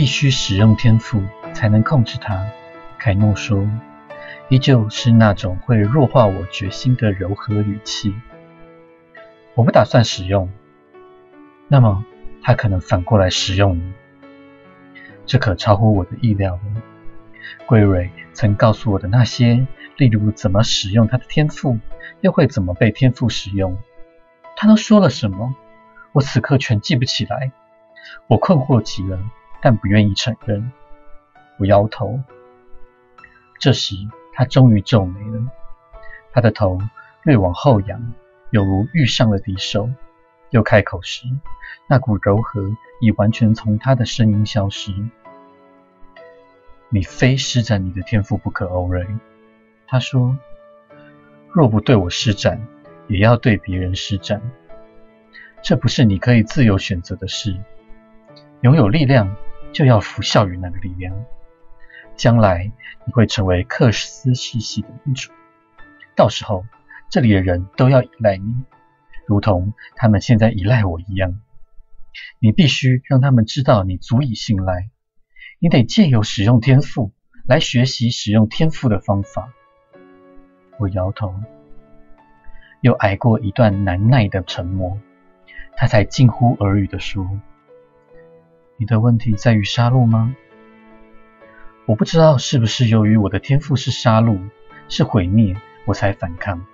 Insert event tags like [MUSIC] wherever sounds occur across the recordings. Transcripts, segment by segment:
必须使用天赋才能控制它。凯诺说，依旧是那种会弱化我决心的柔和语气。我不打算使用，那么他可能反过来使用你。这可超乎我的意料了。桂蕊曾告诉我的那些，例如怎么使用他的天赋，又会怎么被天赋使用，他都说了什么？我此刻全记不起来。我困惑极了，但不愿意承认。我摇头。这时，他终于皱眉了，他的头略往后仰，有如遇上了敌手。又开口时，那股柔和已完全从他的声音消失。你非施展你的天赋不可，欧瑞。他说：“若不对我施展，也要对别人施展。这不是你可以自由选择的事。拥有力量，就要服效于那个力量。将来你会成为克斯世系的领主，到时候这里的人都要依赖你，如同他们现在依赖我一样。你必须让他们知道你足以信赖。”你得借由使用天赋来学习使用天赋的方法。我摇头，又挨过一段难耐的沉默，他才近乎耳语地说：“你的问题在于杀戮吗？我不知道是不是由于我的天赋是杀戮，是毁灭，我才反抗。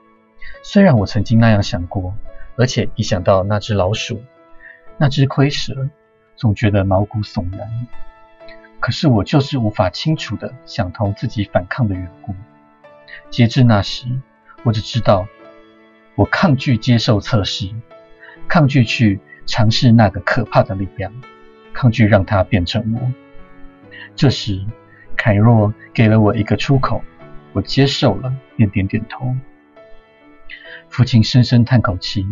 虽然我曾经那样想过，而且一想到那只老鼠，那只蝰蛇，总觉得毛骨悚然。”可是我就是无法清楚的想通自己反抗的缘故。截至那时，我只知道我抗拒接受测试，抗拒去尝试那个可怕的力量，抗拒让它变成我。这时，凯若给了我一个出口，我接受了，便点点头。父亲深深叹口气，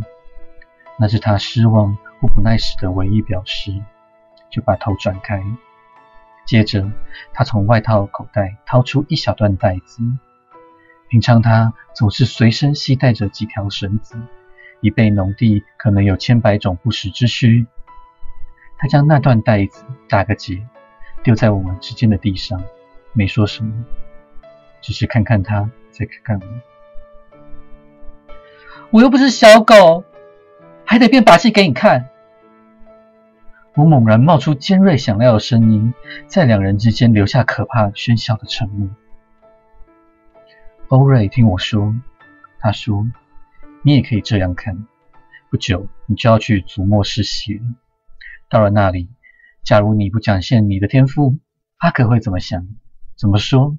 那是他失望或不耐时的唯一表示，就把头转开。接着，他从外套口袋掏出一小段带子。平常他总是随身携带着几条绳子，以备农地可能有千百种不时之需。他将那段带子打个结，丢在我们之间的地上，没说什么，只是看看他，再看看我。我又不是小狗，还得变把戏给你看。我猛然冒出尖锐响亮的声音，在两人之间留下可怕喧嚣的沉默。欧瑞听我说，他说：“你也可以这样看。不久你就要去祖莫世袭了。到了那里，假如你不展现你的天赋，阿可会怎么想？怎么说？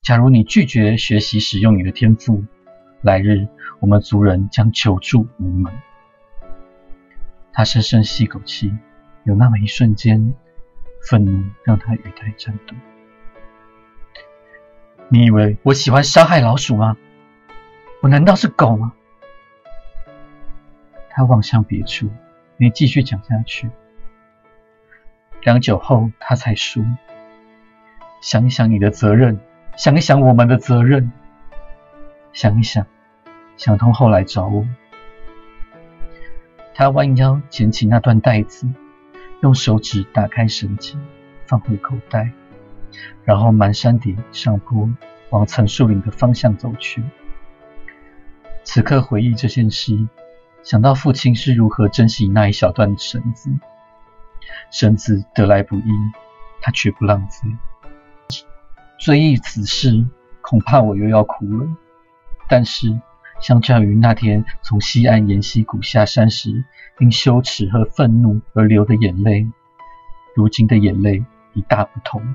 假如你拒绝学习使用你的天赋，来日我们族人将求助无门。”他深深吸口气。有那么一瞬间，愤怒让他语态颤抖。你以为我喜欢杀害老鼠吗？我难道是狗吗？他望向别处，没继续讲下去。良久后，他才说：“想一想你的责任，想一想我们的责任，想一想，想通后来找我。”他弯腰捡起那段带子。用手指打开绳结，放回口袋，然后满山底上坡，往层树林的方向走去。此刻回忆这件事，想到父亲是如何珍惜那一小段绳子，绳子得来不易，他绝不浪费。追忆此事，恐怕我又要哭了。但是，相较于那天从西岸沿溪谷下山时，因羞耻和愤怒而流的眼泪，如今的眼泪已大不同。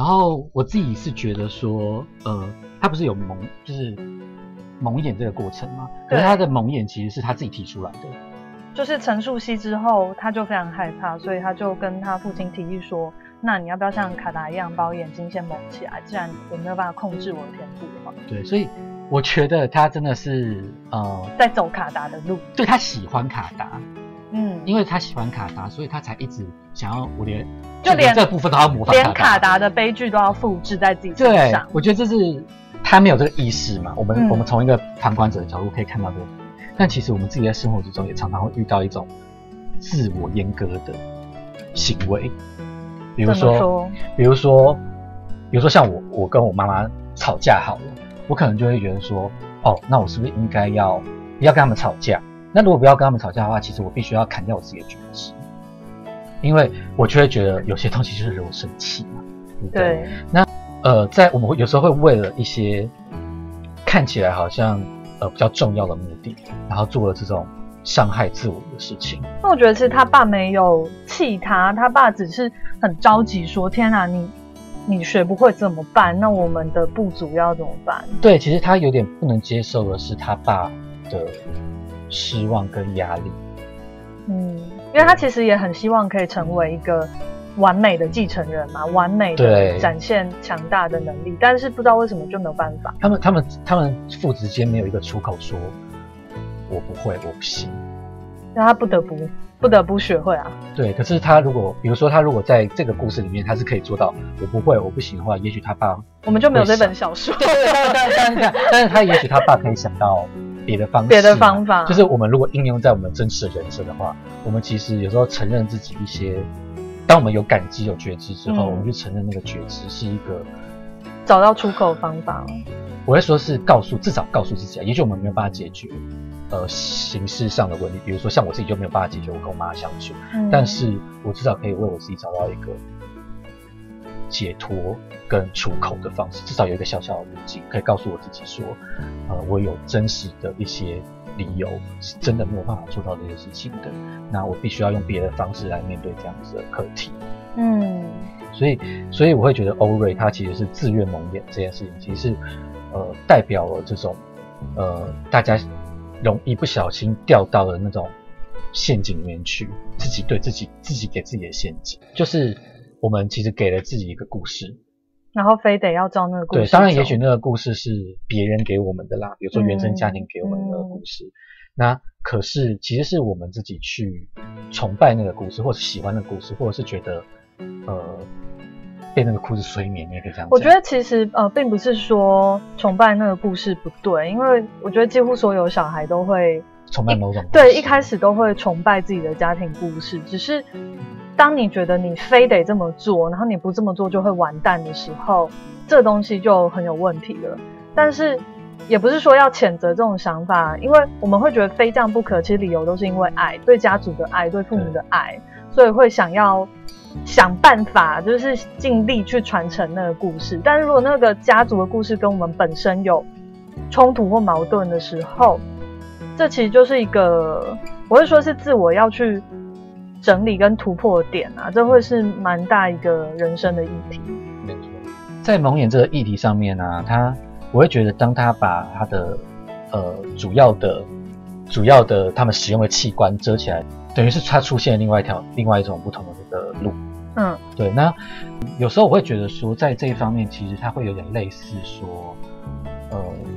然后我自己是觉得说，呃，他不是有蒙，就是蒙眼这个过程吗？可是他的蒙眼其实是他自己提出来的，就是陈述熙之后，他就非常害怕，所以他就跟他父亲提议说：“那你要不要像卡达一样，把我眼睛先蒙起来？既然我没有办法控制我的天赋的话，对，所以我觉得他真的是呃，在走卡达的路。对他喜欢卡达，嗯，因为他喜欢卡达，所以他才一直想要我连就连这部分都要模仿连卡达的悲剧都要复制在自己身对上，。我觉得这是他没有这个意识嘛。我们、嗯我们从一个旁观者的角度可以看到这个，但其实我们自己在生活之中也常常会遇到一种自我阉割的行为，比如说，说？比如说，比如说像我，我跟我妈妈吵架好了，我可能就会觉得说，哦，那我是不是应该要不要跟他们吵架？那如果不要跟他们吵架的话，其实我必须要砍掉我自己的觉知，因为我就会觉得有些东西就是惹我生气嘛，对不对？对，呃，在我们有时候会为了一些看起来好像呃比较重要的目的，然后做了这种伤害自我的事情。那我觉得其实他爸没有气他，他爸只是很着急说：“天哪，你你学不会怎么办？那我们的不足要怎么办对，其实他有点不能接受的是他爸的失望跟压力。？”嗯，因为他其实也很希望可以成为一个完美的继承人嘛，完美的展现强大的能力，但是不知道为什么就没有办法。他们他们他们父子间没有一个出口说我不会，我不行。那他不得不不得不学会啊。对，可是他如果比如说他如果在这个故事里面他是可以做到我不会，我不行的话，也许他爸我们就没有这本小说。对，但但但但但是他也许他爸可以想到别的方式嘛，别的方法就是我们如果应用在我们真实的人生的话，我们其实有时候承认自己一些，当我们有感激、有觉知之后，嗯我们就承认那个觉知是一个，找到出口方法。我会说是告诉至少告诉自己啊，也许我们没有办法解决。呃，形式上的问题，比如说像我自己就没有办法解决我跟我妈相处，嗯但是我至少可以为我自己找到一个解脱跟出口的方式，至少有一个小小的路径，可以告诉我自己说，呃，我有真实的一些理由是真的没有办法做到这些事情的，那我必须要用别的方式来面对这样子的课题。嗯，所以，所以我会觉得欧瑞他其实是自愿蒙眼这件事情，其实是呃代表了这种呃大家容易不小心掉到了那种陷阱里面去，自己对自己自己给自己的陷阱，就是我们其实给了自己一个故事，然后非得要照那个故事对，当然也许那个故事是别人给我们的啦，比如说原生家庭给我们的故事，那可是其实是我们自己去崇拜那个故事，或者喜欢那个故事，或者是觉得呃被那个故事催眠，你也可以这样讲。我觉得其实呃，并不是说崇拜那个故事不对，因为我觉得几乎所有小孩都会崇拜某种对一开始都会崇拜自己的家庭故事，只是当你觉得你非得这么做，然后你不这么做就会完蛋的时候，这东西就很有问题了。但是也不是说要谴责这种想法，因为我们会觉得非这样不可，其实理由都是因为爱，对家族的爱，对父母的爱，所以会想要想办法，就是尽力去传承那个故事。但是如果那个家族的故事跟我们本身有冲突或矛盾的时候，这其实就是一个，我会说是自我要去整理跟突破的点啊，这会是蛮大一个人生的议题。没错，在蒙眼这个议题上面呢、他我会觉得，当他把他的呃主要的主要的他们使用的器官遮起来，等于是他出现了另外一条另外一种不同的这个路。嗯对，那有时候我会觉得说，在这一方面，其实他会有点类似说，呃，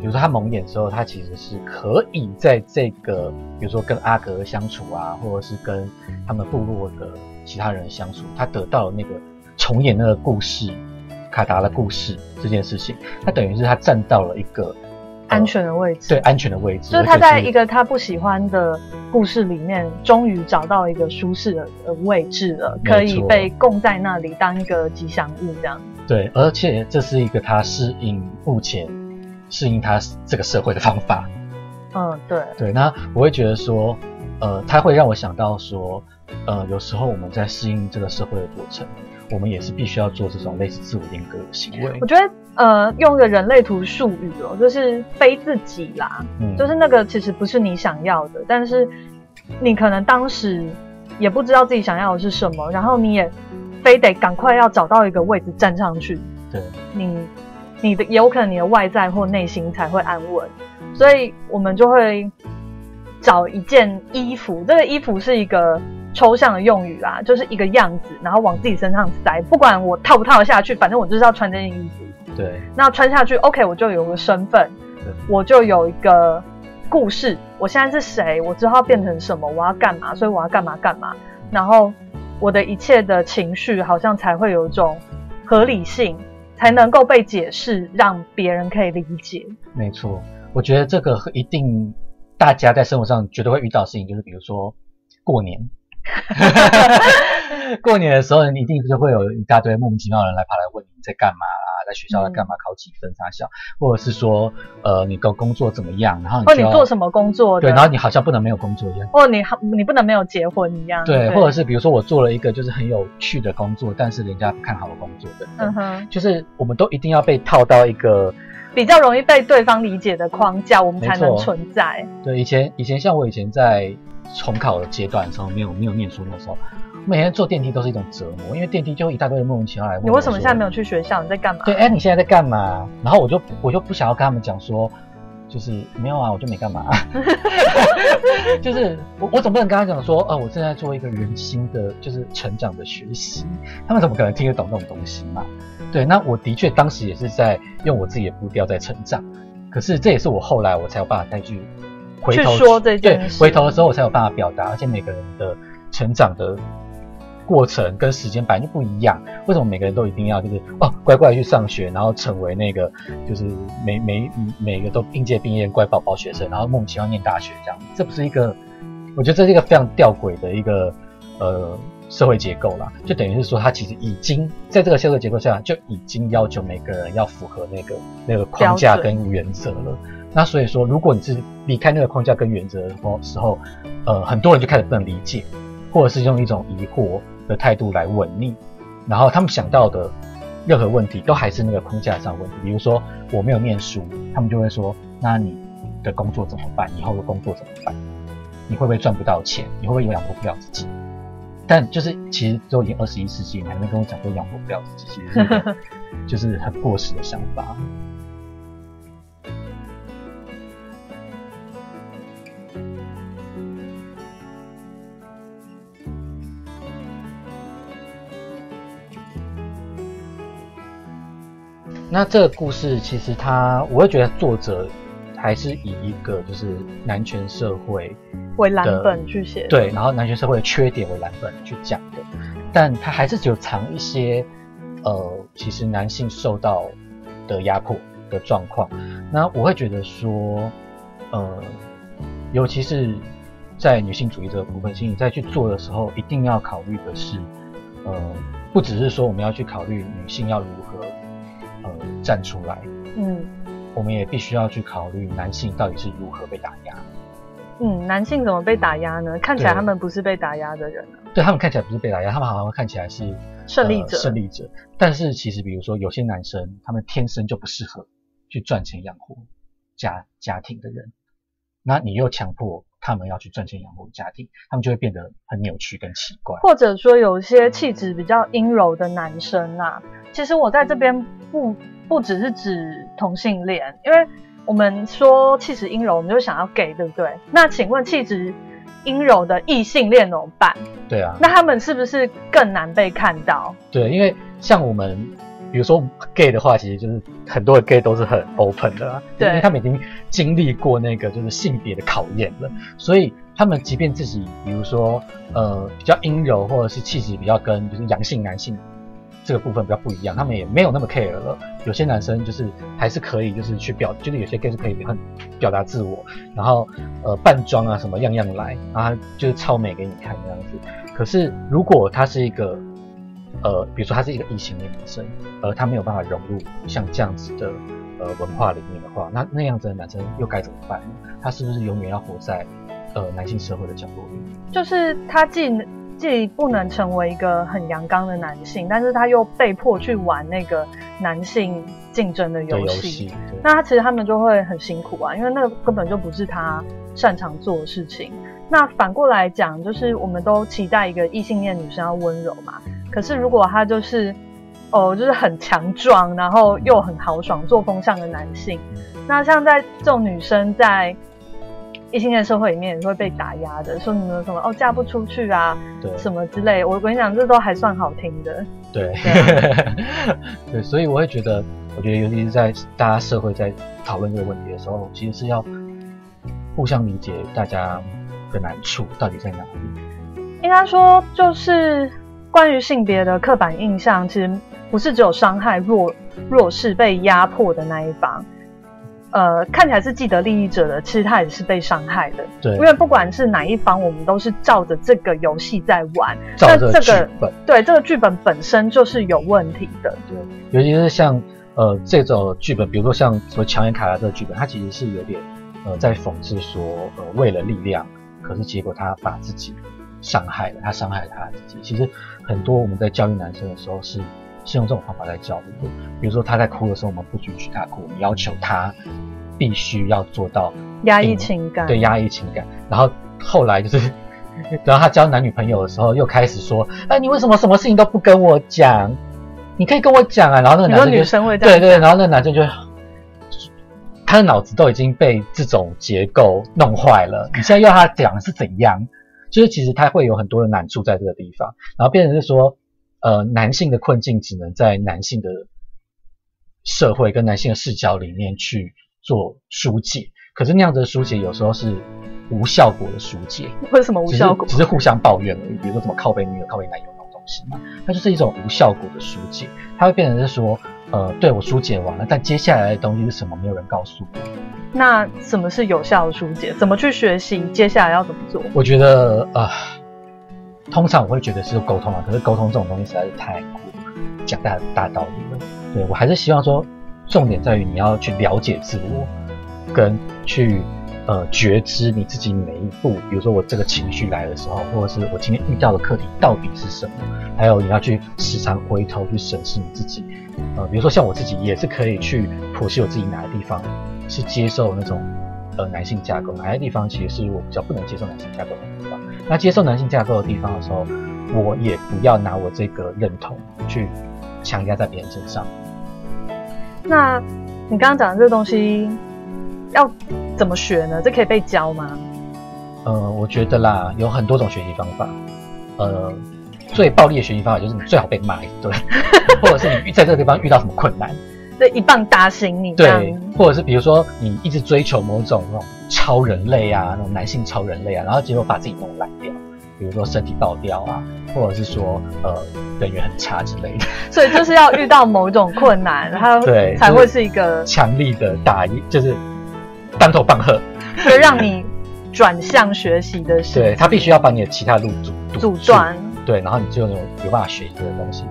比如说他蒙眼之后，他其实是可以在这个，比如说跟阿格相处啊，或者是跟他们部落的其他人相处，他得到了那个重演那个故事，卡达的故事这件事情，他等于是他站到了一个、呃安全的位置，对安全的位置，就是他在一个他不喜欢的故事里面，终于找到一个舒适的呃位置了，可以被供在那里当一个吉祥物这样。对，而且这是一个他适应目前适应他这个社会的方法。嗯，对，对，那我会觉得说，呃，他会让我想到说，呃，有时候我们在适应这个社会的过程，我们也是必须要做这种类似自我阉割的行为我。觉得呃，用一个人类图术语哦，就是非自己啦，嗯，就是那个其实不是你想要的，但是你可能当时也不知道自己想要的是什么，然后你也非得赶快要找到一个位置站上去，对，你你的也有可能你的外在或内心才会安稳，所以我们就会找一件衣服，这个衣服是一个抽象的用语啦，就是一个样子，然后往自己身上塞，不管我套不套得下去，反正我就是要穿这件衣服。对，那穿下去，OK，我就有个身份，我就有一个故事，我现在是谁，我之后要变成什么，我要干嘛，所以我要干嘛干嘛，然后我的一切的情绪好像才会有一种合理性，才能够被解释，让别人可以理解。没错。我觉得这个一定大家在生活上绝对会遇到的事情，就是比如说过年。[LAUGHS] 过年的时候，你一定就会有一大堆莫名其妙的人来跑来问你在干嘛啦，在学校来干嘛，考几分啥小，或者是说，呃，你的工作怎么样，然后你哦，你做什么工作？对，然后你好像不能没有工作一样。哦，你好，你不能没有结婚一样。对，或者是比如说我做了一个就是很有趣的工作，但是人家不看好我工作等等，嗯哼，就是我们都一定要被套到一个比较容易被对方理解的框架，我们才能存在。对，以前以前像我以前在重考的阶段的时候，没有没有念书的时候，每天坐电梯都是一种折磨，因为电梯就一大堆人莫名其妙来问你为什么现在没有？去学校？你在干嘛？对，哎，你现在在干嘛？然后我就我就不想要跟他们讲说，就是没有啊，我就没干嘛。[LAUGHS] [LAUGHS] 就是我我总不能跟他讲说，呃，我正在做一个人心的，就是成长的学习。他们怎么可能听得懂这种东西嘛？对，那我的确当时也是在用我自己的步调在成长，可是这也是我后来我才有办法再去回头去说这件对，回头的时候我才有办法表达，而且每个人的成长的过程跟时间本来就不一样。为什么每个人都一定要就是哦乖乖去上学，然后成为那个就是每每每个都应届毕业乖宝宝学生，然后莫名其妙念大学这样？这不是一个，我觉得这是一个非常吊诡的一个呃社会结构啦。就等于是说，他其实已经在这个社会结构下就已经要求每个人要符合那个那个框架跟原则了。那所以说，如果你是离开那个框架跟原则的时候时候，呃，很多人就开始不能理解，或者是用一种疑惑的态度来问你，然后他们想到的任何问题都还是那个框架上问题。比如说我没有念书，他们就会说：那你的工作怎么办？以后的工作怎么办？你会不会赚不到钱？你会不会养活不了自己？但就是其实都已经二十一世纪，你还没跟我讲说养活不了自己，其实 [LAUGHS] 就是很过时的想法。那这个故事其实它，我会觉得作者还是以一个就是男权社会为蓝本去写。，对，然后男权社会的缺点为蓝本去讲的，但他还是只有藏一些呃，其实男性受到的压迫的状况。那我会觉得说，呃，尤其是在女性主义这个部分，其实你在去做的时候，一定要考虑的是，呃，不只是说我们要去考虑女性要如何呃站出来，嗯我们也必须要去考虑男性到底是如何被打压。嗯，男性怎么被打压呢？看起来他们不是被打压的人啊，对他们看起来不是被打压，他们好像看起来是胜利者呃胜利者。但是其实，比如说有些男生，他们天生就不适合去赚钱养活家家庭的人，那你又强迫他们要去赚钱养活家庭，他们就会变得很扭曲跟奇怪。或者说有些气质比较阴柔的男生啊，其实我在这边不不只是指同性恋，因为我们说气质阴柔，我们就想要 gay，对不对？那请问气质阴柔的异性恋怎么办？对啊，那他们是不是更难被看到？对，因为像我们，比如说 gay 的话，其实就是很多的 gay 都是很 open 的、啦，对因为他们已经经历过那个就是性别的考验了，所以他们即便自己，比如说呃比较阴柔，或者是气质比较跟就是阳性男性这个部分比较不一样，他们也没有那么 care 了。有些男生就是还是可以就是去表，就是有些 gay 是可以很表达自我，然后呃扮装啊什么样样来，然后就是超美给你看这样子。可是如果他是一个呃，比如说他是一个异性恋男生，而他没有办法融入像这样子的呃文化里面的话，那那样子的男生又该怎么办呢？他是不是永远要活在呃男性社会的角落里？就是他既既不能成为一个很阳刚的男性，但是他又被迫去玩那个男性竞争的的游戏。游戏，那他其实他们就会很辛苦啊，因为那个根本就不是他擅长做的事情。那反过来讲，就是我们都期待一个异性恋女生要温柔嘛，可是如果他就是哦，就是很强壮，然后又很豪爽、作风向的男性，那像在这种女生在异性恋社会里面也是会被打压的，说你们什么哦嫁不出去啊，对什么之类。我跟你讲，这都还算好听的。[LAUGHS] 对对对，所以我会觉得，我觉得尤其是在大家社会在讨论这个问题的时候，其实是要互相理解大家的难处到底在哪里。应该说，就是关于性别的刻板印象，其实不是只有伤害弱弱势、被压迫的那一方。呃，看起来是既得利益者的，其实他也是被伤害的。对因，为不管是哪一方，我们都是照着这个游戏在玩。照着剧那这个本，对，这个剧本本身就是有问题的。对，尤其是像呃这种剧本，比如说像什么乔演卡拉这个剧本，它其实是有点呃在讽刺说，呃为了力量，可是结果他把自己伤害了，他伤害了他自己。其实很多我们在教育男生的时候是是用这种方法在教育的，比如说他在哭的时候，我们不允许他哭，我们要求他必须要做到压抑嗯情感，对压抑情感，然后后来就是，[LAUGHS] 然后他交男女朋友的时候，又开始说，哎，你为什么什么事情都不跟我讲？你可以跟我讲啊。然后那个男生就女生会这样对对，然后那个男生就，他的脑子都已经被这种结构弄坏了。你现在要他讲是怎样？就是其实他会有很多的难处在这个地方，然后变成是说，呃，男性的困境只能在男性的社会跟男性的视角里面去做疏解，可是那样子的疏解有时候是无效果的疏解，[LAUGHS] 为什么无效果只？是互相抱怨而已。比如说什么靠背女友、靠背男友那种东西嘛，它就是一种无效果的疏解，它会变成是说，呃，对我疏解完了，但接下来的东西是什么，没有人告诉我。那什么是有效的疏解？怎么去学习？接下来要怎么做？我觉得呃，通常我会觉得是沟通啊，可是沟通这种东西实在是太苦讲大大道理了。对我还是希望说，重点在于你要去了解自我，跟去呃觉知你自己每一步，比如说我这个情绪来的时候，或者是我今天遇到的课题到底是什么，还有你要去时常回头去审视你自己。呃，比如说像我自己也是可以去剖析我自己哪个地方是接受那种呃男性架构，哪些地方其实是我比较不能接受男性架构的地方。那接受男性架构的地方的时候，我也不要拿我这个认同去强压在别人身上。那你刚刚讲的这个东西要怎么学呢？这可以被教吗？呃，我觉得啦，有很多种学习方法。呃，最暴力的学习方法就是你最好被骂一顿，[LAUGHS] 或者是你在这个地方遇到什么困难，对一棒打醒你，对，或者是比如说你一直追求某种那种超人类啊，那种男性超人类啊，然后结果把自己弄烂掉，比如说身体爆掉啊，或者是说呃人缘很差之类的，所以就是要遇到某种困难，它 [LAUGHS] 对才会是一个强力的打击，就是当头棒喝。就让你转向学习的事，[LAUGHS] 对他必须要把你的其他路阻阻断。对，然后你就有有办法学习这个东西。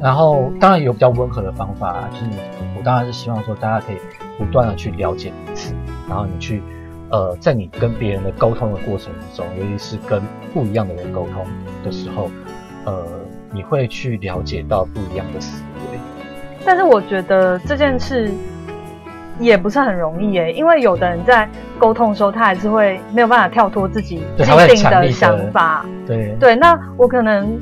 然后当然有比较温和的方法，就是你我当然是希望说大家可以不断的去了解彼此，然后你去呃在你跟别人的沟通的过程之中，尤其是跟不一样的人沟通的时候，呃你会去了解到不一样的思维。但是我觉得这件事也不是很容易耶，因为有的人在沟通的时候，他还是会没有办法跳脱自己既定的想法。对对，那我可能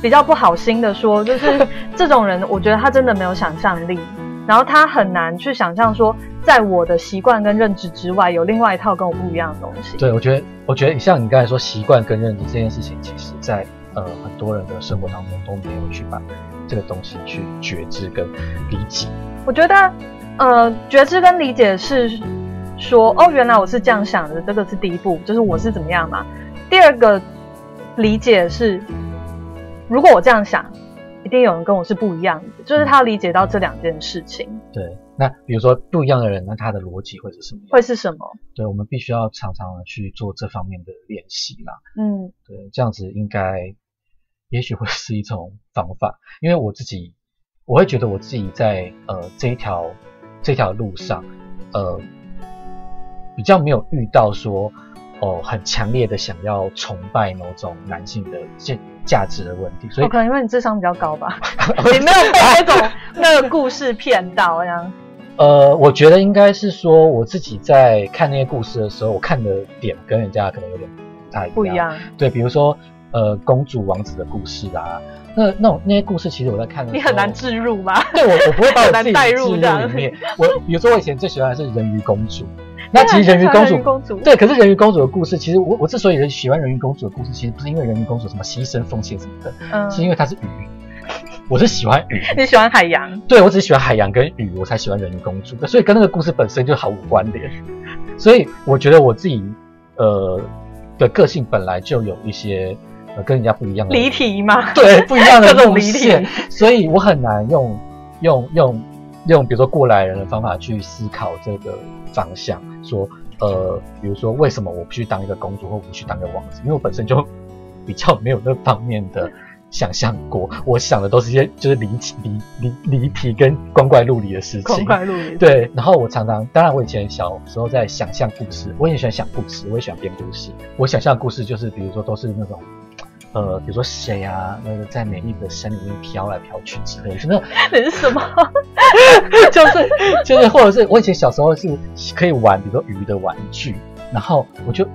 比较不好心的说，就是 [LAUGHS] 这种人，我觉得他真的没有想象力，然后他很难去想象说，在我的习惯跟认知之外，有另外一套跟我不一样的东西。对，我觉得我觉得像你刚才说习惯跟认知这件事情，其实在呃很多人的生活当中都没有去把这个东西去觉知跟理解。我觉得，呃，觉知跟理解是说，哦，原来我是这样想的，这个是第一步，就是我是怎么样嘛。第二个理解是，如果我这样想，一定有人跟我是不一样的，就是他理解到这两件事情对，那比如说不一样的人，那他的逻辑会是什么样？会是什么。对，我们必须要常常的去做这方面的练习啦。嗯，对，这样子应该也许会是一种方法，因为我自己我会觉得我自己在呃这一条这条路上，呃比较没有遇到说哦很强烈的想要崇拜某种男性的价价值的问题，所以我可能因为你智商比较高吧，[LAUGHS] 你没有被那种 [LAUGHS] 那个故事骗到这样。呃，我觉得应该是说我自己在看那些故事的时候，我看的点跟人家可能有点不太不一样，对，比如说呃公主王子的故事啊，那那种那些故事，其实我在看你很难置入吗？对我我不会把我自己 [LAUGHS] 置入里面。我比如说我以前最喜欢的是人鱼公主，[LAUGHS] 那其实人鱼公主人鱼公主对，可是人鱼公主的故事，其实我我之所以喜欢人鱼公主的故事，其实不是因为人鱼公主什么牺牲奉献什么的，嗯，是因为她是鱼，我是喜欢鱼。你喜欢海洋，对，我只喜欢海洋跟鱼，我才喜欢人鱼公主，所以跟那个故事本身就毫无关联。所以我觉得我自己呃的个性本来就有一些呃跟人家不一样的离题吗？[LAUGHS] 对不一样的 [LAUGHS] 路各种离题线，所以我很难用用用用比如说过来人的方法去思考这个方向，说呃比如说为什么我不去当一个公主或不去当一个王子，因为我本身就比较没有那方面的想象过，我想的都是一些就是离奇离离离题跟光怪陆离的事光情。怪陆离。对，然后我常常，当然我以前小时候在想象故事，我也喜欢想故事，我也喜欢编故事。我想象的故事就是，比如说都是那种，呃，比如说谁啊，那个在美丽的山里面飘来飘去之类的，是那种，[LAUGHS] 那是什么？就 [LAUGHS] 是就是，或者是我以前小时候是可以玩，比如说鱼的玩具，然后我就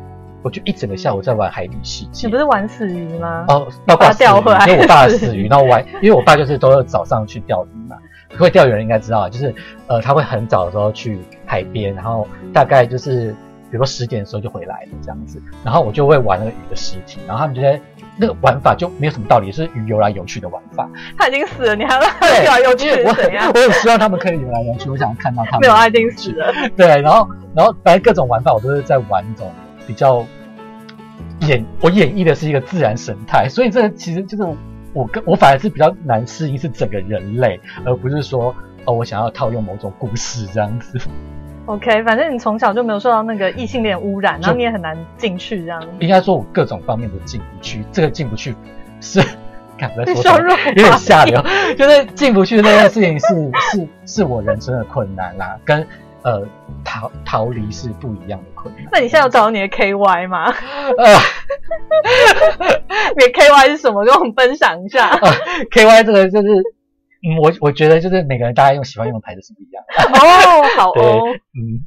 我就一整个下午在玩海底世界你不。是玩死鱼吗？哦，包括把它钓因为我爸死鱼，然后我还因为我爸就是都是早上去钓鱼嘛，会钓鱼人应该知道啊，就是呃他会很早的时候去海边，然后大概就是比如说十点的时候就回来了这样子，然后我就会玩那个鱼的尸体，然后他们觉得那个玩法就没有什么道理，是鱼游来游去的玩法。[LAUGHS] 他已经死了，你还让他，[LAUGHS] 游来游去我怎样？我很希望他们可以游来游去，我想看到他们没有，他已经死了。对，然后然后反正各种玩法我都是在玩那种比较演我演绎的是一个自然神态，所以这个其实就是我跟我反而是比较难适应是整个人类，而不是说哦我想要套用某种故事这样子。OK，反正你从小就没有受到那个异性恋污染，然后你也很难进去这样。应该说我各种方面都进不去，这个进不去是。[LAUGHS] 看我在说有点下流，[LAUGHS] 就是进不去这件事情是 [LAUGHS] 是是我人生的困难啦，跟呃逃逃离是不一样的困难。那你现在有找到你的 KY 吗？呃你的 KY 是什么？跟我们分享一下。呃 KY 这个就是，嗯，我我觉得就是每个人大家用喜欢用的牌子是不一样的。哦，好 [LAUGHS] 对，哦。嗯，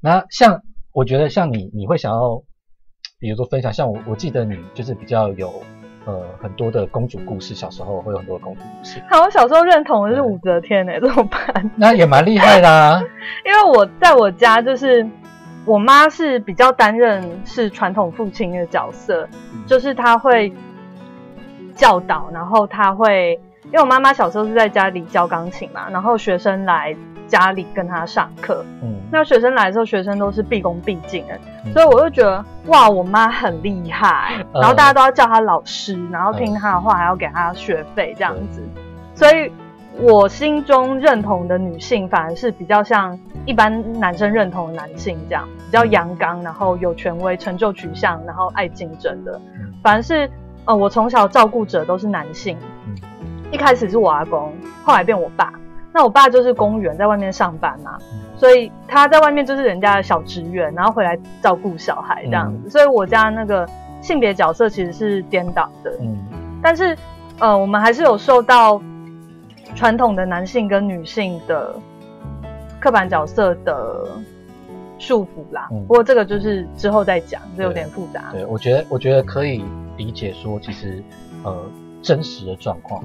那像我觉得像你，你会想要，比如说分享，像我我记得你就是比较有呃很多的公主故事，小时候会有很多的公主故事，好，我小时候认同的是武则天呢，怎么办？[LAUGHS] 那也蛮厉害的啊。[LAUGHS] 因为我在我家就是我妈是比较担任是传统父亲的角色，就是她会教导，然后她会，因为我妈妈小时候是在家里教钢琴嘛，然后学生来家里跟她上课，嗯，那学生来的时候，学生都是毕恭毕敬的，嗯。所以我就觉得哇，我妈很厉害，嗯。然后大家都要叫她老师，然后听她的话，还要给她学费这样子，所以我心中认同的女性，反而是比较像一般男生认同的男性这样，比较阳刚，然后有权威、成就取向，然后爱竞争的。嗯，反而是呃，我从小照顾者都是男性，嗯一开始是我阿公，后来变我爸。那我爸就是公务员，在外面上班嘛，嗯所以他在外面就是人家的小职员，然后回来照顾小孩这样子。所以我家那个性别角色其实是颠倒的，嗯但是呃，我们还是有受到传统的男性跟女性的刻板角色的束缚啦。嗯不过这个就是之后再讲，这有点复杂。对，我觉得我觉得可以理解说，其实呃真实的状况。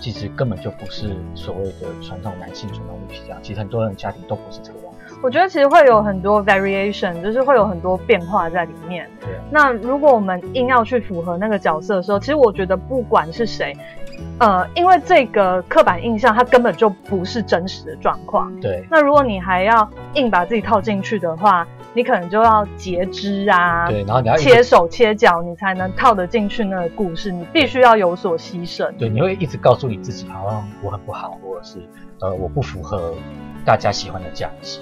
其实根本就不是所谓的传统男性、传统女性这样，其实很多人家庭都不是这个样子。我觉得其实会有很多 variation，就是会有很多变化在里面。对，那如果我们硬要去符合那个角色的时候，其实我觉得不管是谁，呃，因为这个刻板印象它根本就不是真实的状况。对，那如果你还要硬把自己套进去的话，你可能就要截肢啊，对，然后你要切手切脚，你才能套得进去那个故事。你必须要有所牺牲。对，你会一直告诉你自己，好像我很不好，或者是呃我不符合大家喜欢的价值。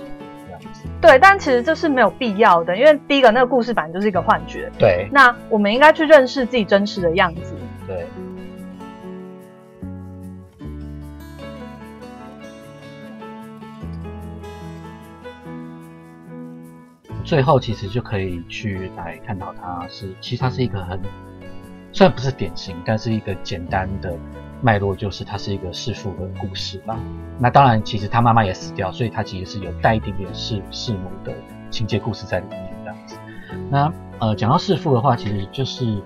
对，但其实这是没有必要的，因为第一个那个故事本来就是一个幻觉。对那我们应该去认识自己真实的样子。对，最后其实就可以去来看到它是，其实它是一个很虽然不是典型，但是一个简单的脉络，就是它是一个弑父的故事啦。那当然，其实他妈妈也死掉，所以他其实是有带一点点弑弑母的情节故事在里面这样子。那呃，讲到弑父的话，其实就是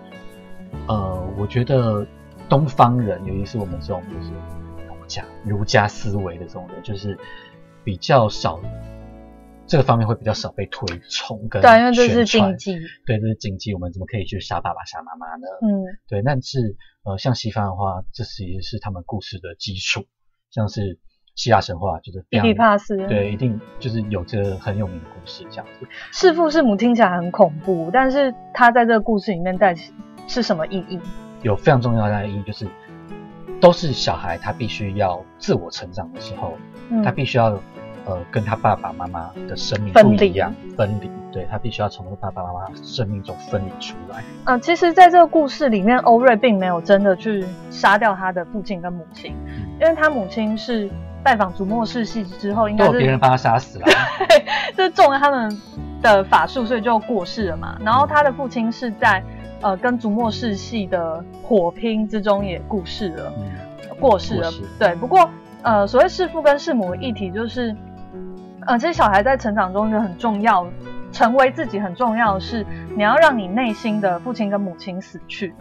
呃，我觉得东方人，尤其是我们这种就是儒家儒家思维的这种人，就是比较少这个方面会比较少被推崇跟对，因为这是禁忌。对，这是禁忌，我们怎么可以去杀爸爸杀妈妈呢？嗯，对，但是呃，像西方的话，这其实是他们故事的基础，像是希腊神话就是非伊常底帕斯，对，一定就是有这个很有名的故事这样子。弑父弑母听起来很恐怖，但是他在这个故事里面带是什么意义？有非常重要的意义，就是都是小孩他必须要自我成长的时候，嗯他必须要呃跟他爸爸妈妈的生命不一样，分离，对他必须要从爸爸妈妈生命中分离出来。嗯、其实在这个故事里面，欧瑞并没有真的去杀掉他的父亲跟母亲，因为他母亲是拜访竹末世系之后，应该是别人把他杀死了。[LAUGHS] 就是中了他们的法术，所以就过世了嘛。然后他的父亲是在呃跟竹末世系的火拼之中也故世了。嗯，过世了世。对，不过呃，所谓弑父跟弑母的议题，就是呃，其实小孩在成长中一个很重要，成为自己很重要的是，你要让你内心的父亲跟母亲死去，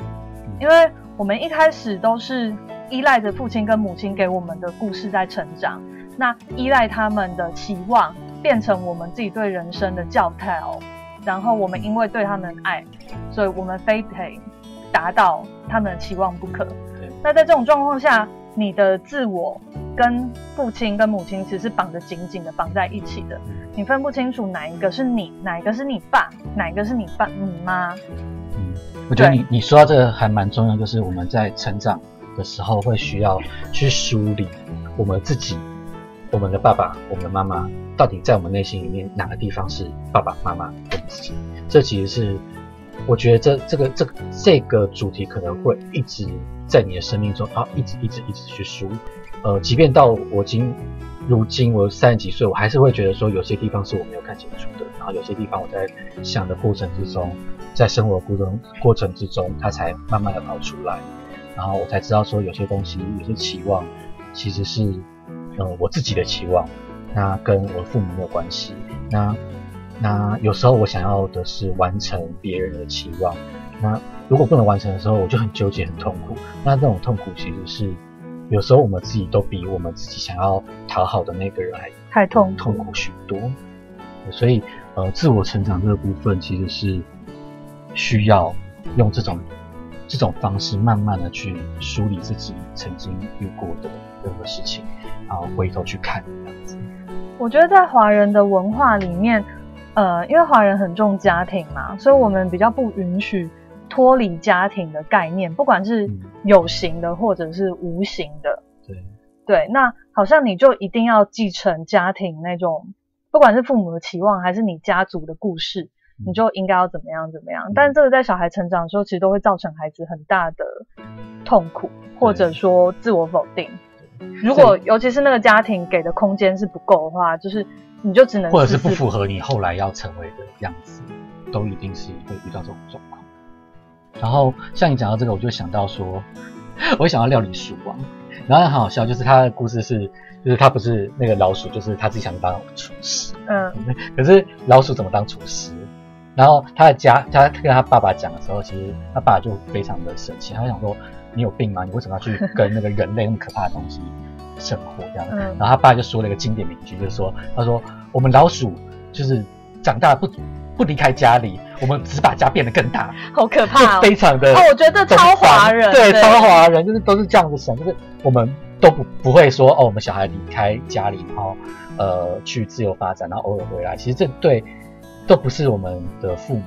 因为我们一开始都是依赖着父亲跟母亲给我们的故事在成长，那依赖他们的期望，变成我们自己对人生的教条，然后我们因为对他们的爱，所以我们非得达到他们的期望不可。那在这种状况下，你的自我跟父亲跟母亲其实是绑得紧紧的绑在一起的，你分不清楚哪一个是你，哪一个是你爸，哪一个是你爸你妈。嗯，我觉得你你说到这个还蛮重要，就是我们在成长的时候会需要去梳理我们自己、我们的爸爸、我们的妈妈，到底在我们内心里面哪个地方是爸爸妈妈我们自己。这其实是我觉得这这个这个这个主题可能会一直在你的生命中啊，一直一直一直去输。呃，即便到我今如今我三十几岁，我还是会觉得说有些地方是我没有看清楚的，然后有些地方我在想的过程之中，在生活过程过程之中，它才慢慢的跑出来，然后我才知道说有些东西，有些期望其实是呃我自己的期望，那跟我父母没有关系，那那有时候我想要的是完成别人的期望，那如果不能完成的时候，我就很纠结很痛苦，那这种痛苦其实是。有时候我们自己都比我们自己想要讨好的那个人还太痛苦痛苦许多，所以呃，自我成长这个部分其实是需要用这种这种方式，慢慢的去梳理自己曾经遇过的任何事情，然后回头去看这样子。我觉得在华人的文化里面，呃，因为华人很重家庭嘛，所以我们比较不允许脱离家庭的概念，不管是嗯有形的或者是无形的。对，对，那好像你就一定要继承家庭那种，不管是父母的期望，还是你家族的故事，嗯你就应该要怎么样怎么样。但是这个在小孩成长的时候，其实都会造成孩子很大的痛苦，或者说自我否定。如果尤其是那个家庭给的空间是不够的话，就是你就只能或者是不符合你后来要成为的样子，都一定是会遇到这种状况。然后像你讲到这个，我就想到说，我会想到料理鼠王，然后很好笑，就是他的故事是，就是他不是那个老鼠，就是他自己想当厨师，嗯 [LAUGHS] 可是老鼠怎么当厨师？然后他的家，他跟他爸爸讲的时候，其实他爸爸就非常的生气，他就想说：“你有病吗？你为什么要去跟那个人类那么可怕的东西生活？”这样，嗯然后他爸就说了一个经典名句，就是说：“他说我们老鼠就是长大不不离开家里，我们只把家变得更大，好可怕哦！非常的哦，我觉得超华人，对，超华人就是都是这样子想，就是我们都不不会说哦，我们小孩离开家里，然后呃去自由发展，然后偶尔回来，其实这对都不是我们的父母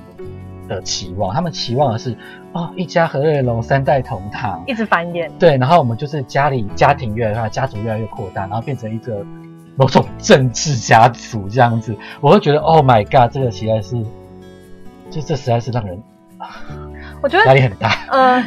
的期望，他们期望的是哦一家和乐融，三代同堂，一直繁衍。对，然后我们就是家里家庭越来越大，家族越来越扩大，然后变成一个某种政治家族这样子，我会觉得 Oh my God，这个实在是，就这实在是让人我觉得压力很大。呃，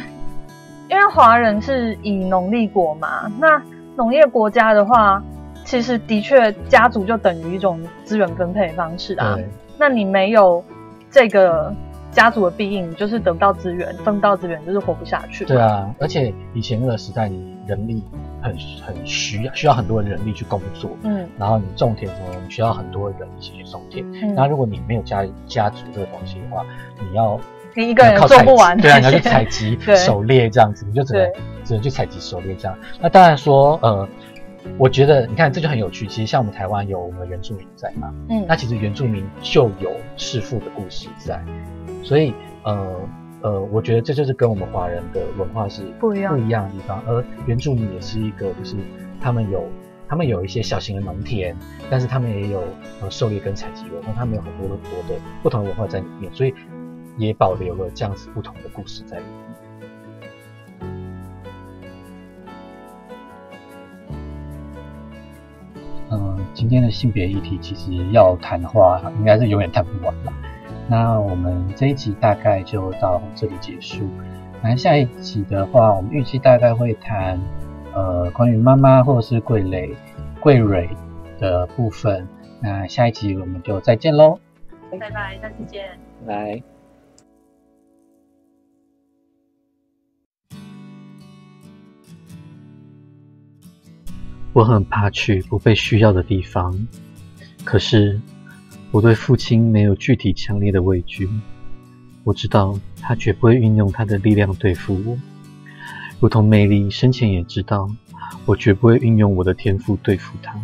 因为华人是以农立国嘛，那农业国家的话，其实的确家族就等于一种资源分配方式啊。那你没有这个家族的庇应，就是得不到资源，分不到资源，就是活不下去。对，啊，而且以前那个时代，你人力很很需要需要很多人力去工作，嗯然后你种田什么，你需要很多人一起去种田。嗯，那如果你没有家家族这个东西的话，你要你一个人做不完，对啊，你要去采集、狩猎这样子，你就只能只能去采集、狩猎这样。那当然说，呃，我觉得你看这就很有趣。其实像我们台湾有我们的原住民在嘛，嗯，那其实原住民就有弑父的故事在，所以呃呃，我觉得这就是跟我们华人的文化是不一样不一样的地方。而原住民也是一个，就是他们有他们有一些小型的农田，但是他们也有呃狩猎跟采集文化，他们有很多很多的不同的文化在里面，所以也保留了这样子不同的故事在里面。嗯，今天的性别议题其实要谈的话，应该是永远谈不完吧。那我们这一集大概就到这里结束。那下一集的话，我们预计大概会谈呃关于妈妈或者是桂蕾、桂蕊的部分。那下一集我们就再见喽，拜拜，下次见。来。我很怕去不被需要的地方，可是我对父亲没有具体强烈的畏惧。我知道他绝不会运用他的力量对付我，如同魅力生前也知道我绝不会运用我的天赋对付他。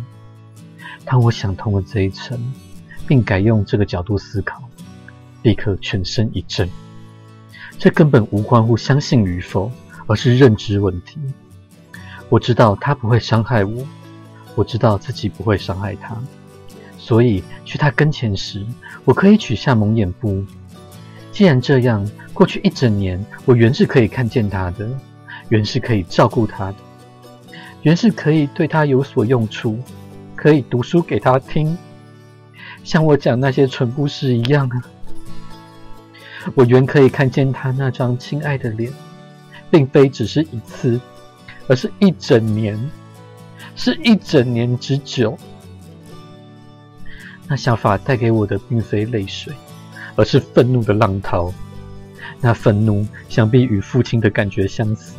当我想通了这一层，并改用这个角度思考，立刻全身一震。这根本无关乎相信与否，而是认知问题。我知道他不会伤害我，我知道自己不会伤害他，所以去他跟前时，我可以取下蒙眼布。既然这样，过去一整年，我原是可以看见他的，原是可以照顾他的，原是可以对他有所用处，可以读书给他听，像我讲那些蠢故事一样啊。我原可以看见他那张亲爱的脸，并非只是一次。而是一整年，是一整年之久。那想法带给我的并非泪水，而是愤怒的浪涛。那愤怒想必与父亲的感觉相似。